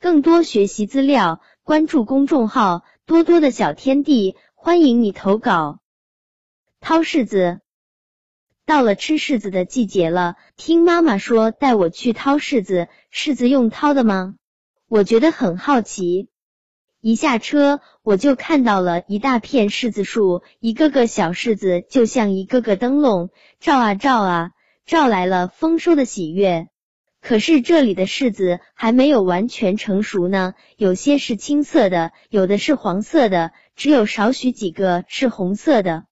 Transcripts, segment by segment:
更多学习资料，关注公众号“多多的小天地”，欢迎你投稿。掏柿子，到了吃柿子的季节了，听妈妈说带我去掏柿子，柿子用掏的吗？我觉得很好奇。一下车，我就看到了一大片柿子树，一个个小柿子就像一个个灯笼，照啊照啊，照来了丰收的喜悦。可是这里的柿子还没有完全成熟呢，有些是青色的，有的是黄色的，只有少许几个是红色的。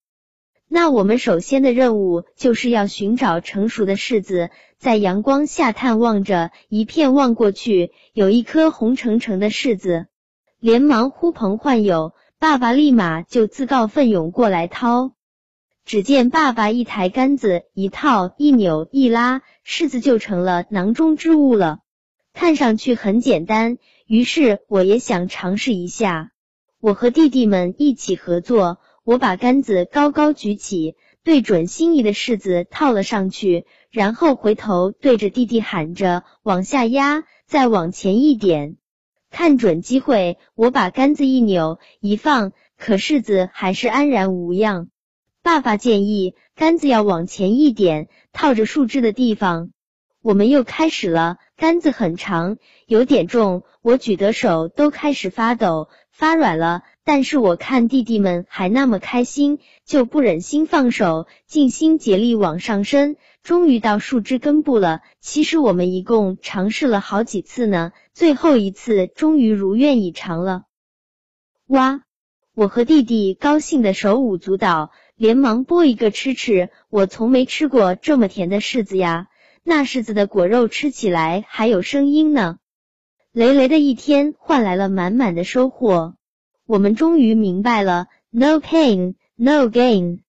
那我们首先的任务就是要寻找成熟的柿子，在阳光下探望着，一片望过去，有一颗红澄澄的柿子。连忙呼朋唤友，爸爸立马就自告奋勇过来掏。只见爸爸一抬杆子，一套一扭一拉，柿子就成了囊中之物了。看上去很简单，于是我也想尝试一下。我和弟弟们一起合作，我把杆子高高举起，对准心仪的柿子套了上去，然后回头对着弟弟喊着：“往下压，再往前一点。”看准机会，我把杆子一扭一放，可柿子还是安然无恙。爸爸建议杆子要往前一点，套着树枝的地方。我们又开始了，杆子很长，有点重，我举得手都开始发抖、发软了。但是我看弟弟们还那么开心，就不忍心放手，尽心竭力往上升，终于到树枝根部了。其实我们一共尝试了好几次呢，最后一次终于如愿以偿了。哇！我和弟弟高兴的手舞足蹈，连忙剥一个吃吃。我从没吃过这么甜的柿子呀，那柿子的果肉吃起来还有声音呢。累累的一天换来了满满的收获。我们终于明白了，no pain no gain。